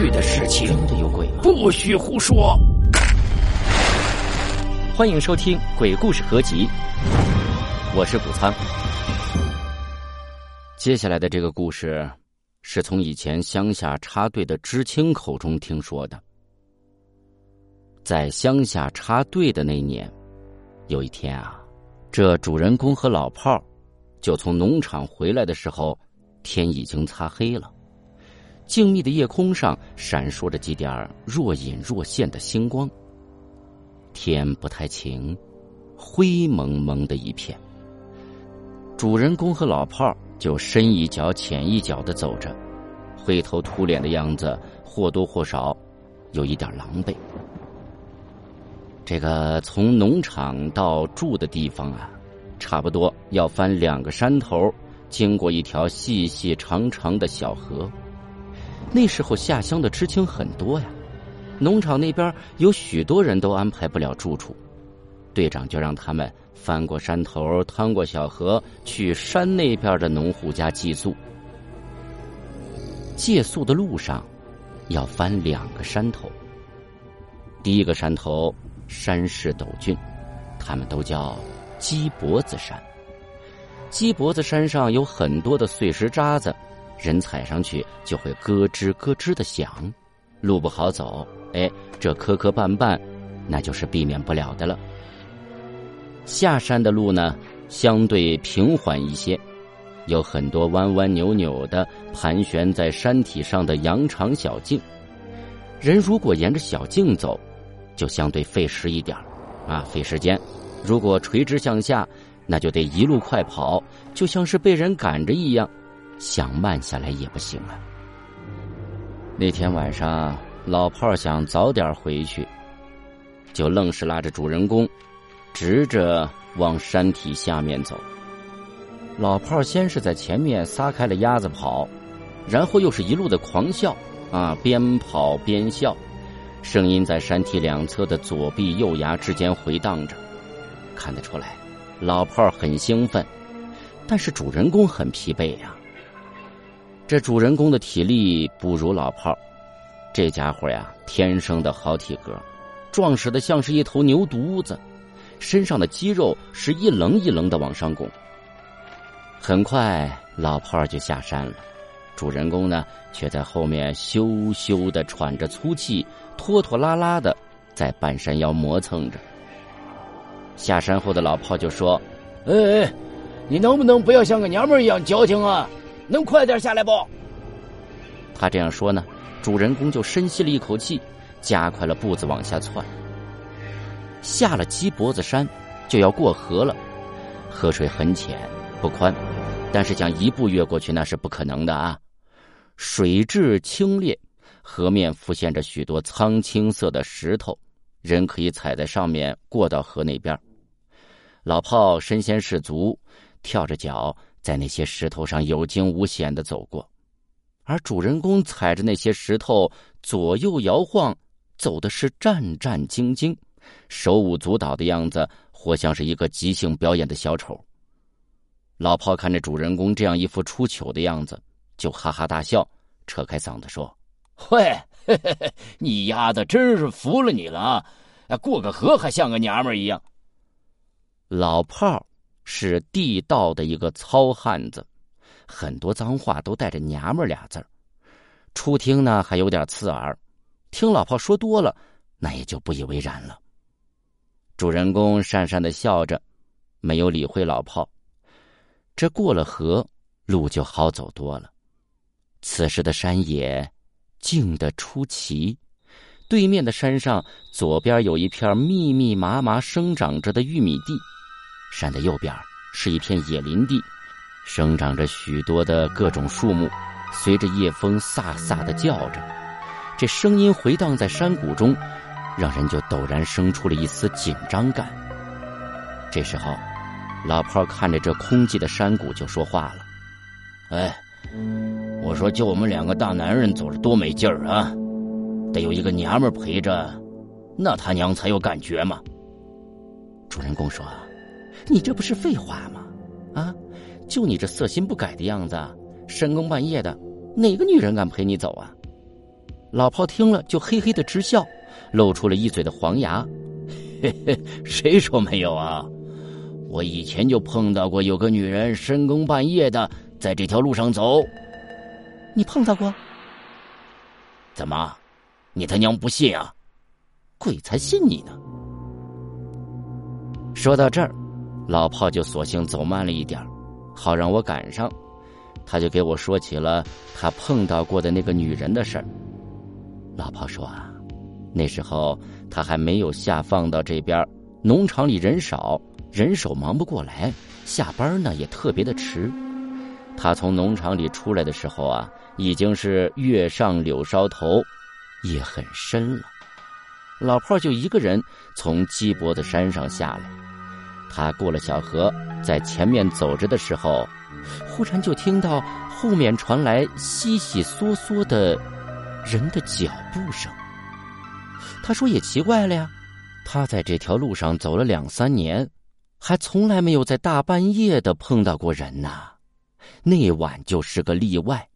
去的事情。真的有鬼吗？不许胡说！欢迎收听《鬼故事合集》，我是谷仓。接下来的这个故事，是从以前乡下插队的知青口中听说的。在乡下插队的那年，有一天啊，这主人公和老炮儿就从农场回来的时候，天已经擦黑了。静谧的夜空上闪烁着几点若隐若现的星光。天不太晴，灰蒙蒙的一片。主人公和老炮就深一脚浅一脚的走着，灰头土脸的样子或多或少有一点狼狈。这个从农场到住的地方啊，差不多要翻两个山头，经过一条细细长长的小河。那时候下乡的知青很多呀，农场那边有许多人都安排不了住处，队长就让他们翻过山头，趟过小河，去山那边的农户家寄宿。借宿的路上，要翻两个山头。第一个山头山势陡峻，他们都叫鸡脖子山。鸡脖子山上有很多的碎石渣子。人踩上去就会咯吱咯吱的响，路不好走。哎，这磕磕绊绊，那就是避免不了的了。下山的路呢，相对平缓一些，有很多弯弯扭扭的盘旋在山体上的羊肠小径。人如果沿着小径走，就相对费时一点啊，费时间。如果垂直向下，那就得一路快跑，就像是被人赶着一样。想慢下来也不行啊！那天晚上，老炮想早点回去，就愣是拉着主人公，直着往山体下面走。老炮先是在前面撒开了鸭子跑，然后又是一路的狂笑，啊，边跑边笑，声音在山体两侧的左臂右牙之间回荡着。看得出来，老炮很兴奋，但是主人公很疲惫呀。这主人公的体力不如老炮儿，这家伙呀，天生的好体格，壮实的像是一头牛犊子，身上的肌肉是一棱一棱的往上拱。很快，老炮儿就下山了，主人公呢，却在后面羞羞的喘着粗气，拖拖拉拉的在半山腰磨蹭着。下山后的老炮就说：“哎哎，你能不能不要像个娘们一样矫情啊？”能快点下来不？他这样说呢，主人公就深吸了一口气，加快了步子往下窜。下了鸡脖子山，就要过河了。河水很浅，不宽，但是想一步越过去那是不可能的啊！水质清冽，河面浮现着许多苍青色的石头，人可以踩在上面过到河那边。老炮身先士卒，跳着脚。在那些石头上有惊无险的走过，而主人公踩着那些石头左右摇晃，走的是战战兢兢，手舞足蹈的样子，活像是一个即兴表演的小丑。老炮看着主人公这样一副出糗的样子，就哈哈大笑，扯开嗓子说：“喂，你丫的真是服了你了啊！过个河还像个娘们一样。”老炮。是地道的一个糙汉子，很多脏话都带着“娘们”俩字儿，初听呢还有点刺耳，听老炮说多了，那也就不以为然了。主人公讪讪的笑着，没有理会老炮。这过了河，路就好走多了。此时的山野静得出奇，对面的山上左边有一片密密麻麻生长着的玉米地。山的右边是一片野林地，生长着许多的各种树木，随着夜风飒飒的叫着，这声音回荡在山谷中，让人就陡然生出了一丝紧张感。这时候，老炮看着这空寂的山谷就说话了：“哎，我说就我们两个大男人走着多没劲儿啊，得有一个娘们陪着，那他娘才有感觉嘛。”主人公说。你这不是废话吗？啊，就你这色心不改的样子，深更半夜的，哪个女人敢陪你走啊？老炮听了就嘿嘿的直笑，露出了一嘴的黄牙。嘿嘿，谁说没有啊？我以前就碰到过有个女人深更半夜的在这条路上走。你碰到过？怎么，你他娘不信啊？鬼才信你呢！说到这儿，老炮就索性走慢了一点好让我赶上。他就给我说起了他碰到过的那个女人的事儿。老炮说啊，那时候他还没有下放到这边，农场里人少，人手忙不过来，下班呢也特别的迟。他从农场里出来的时候啊，已经是月上柳梢头，夜很深了。老炮就一个人从鸡脖子山上下来，他过了小河，在前面走着的时候，忽然就听到后面传来悉悉嗦嗦的人的脚步声。他说：“也奇怪了呀，他在这条路上走了两三年，还从来没有在大半夜的碰到过人呐。那晚就是个例外。”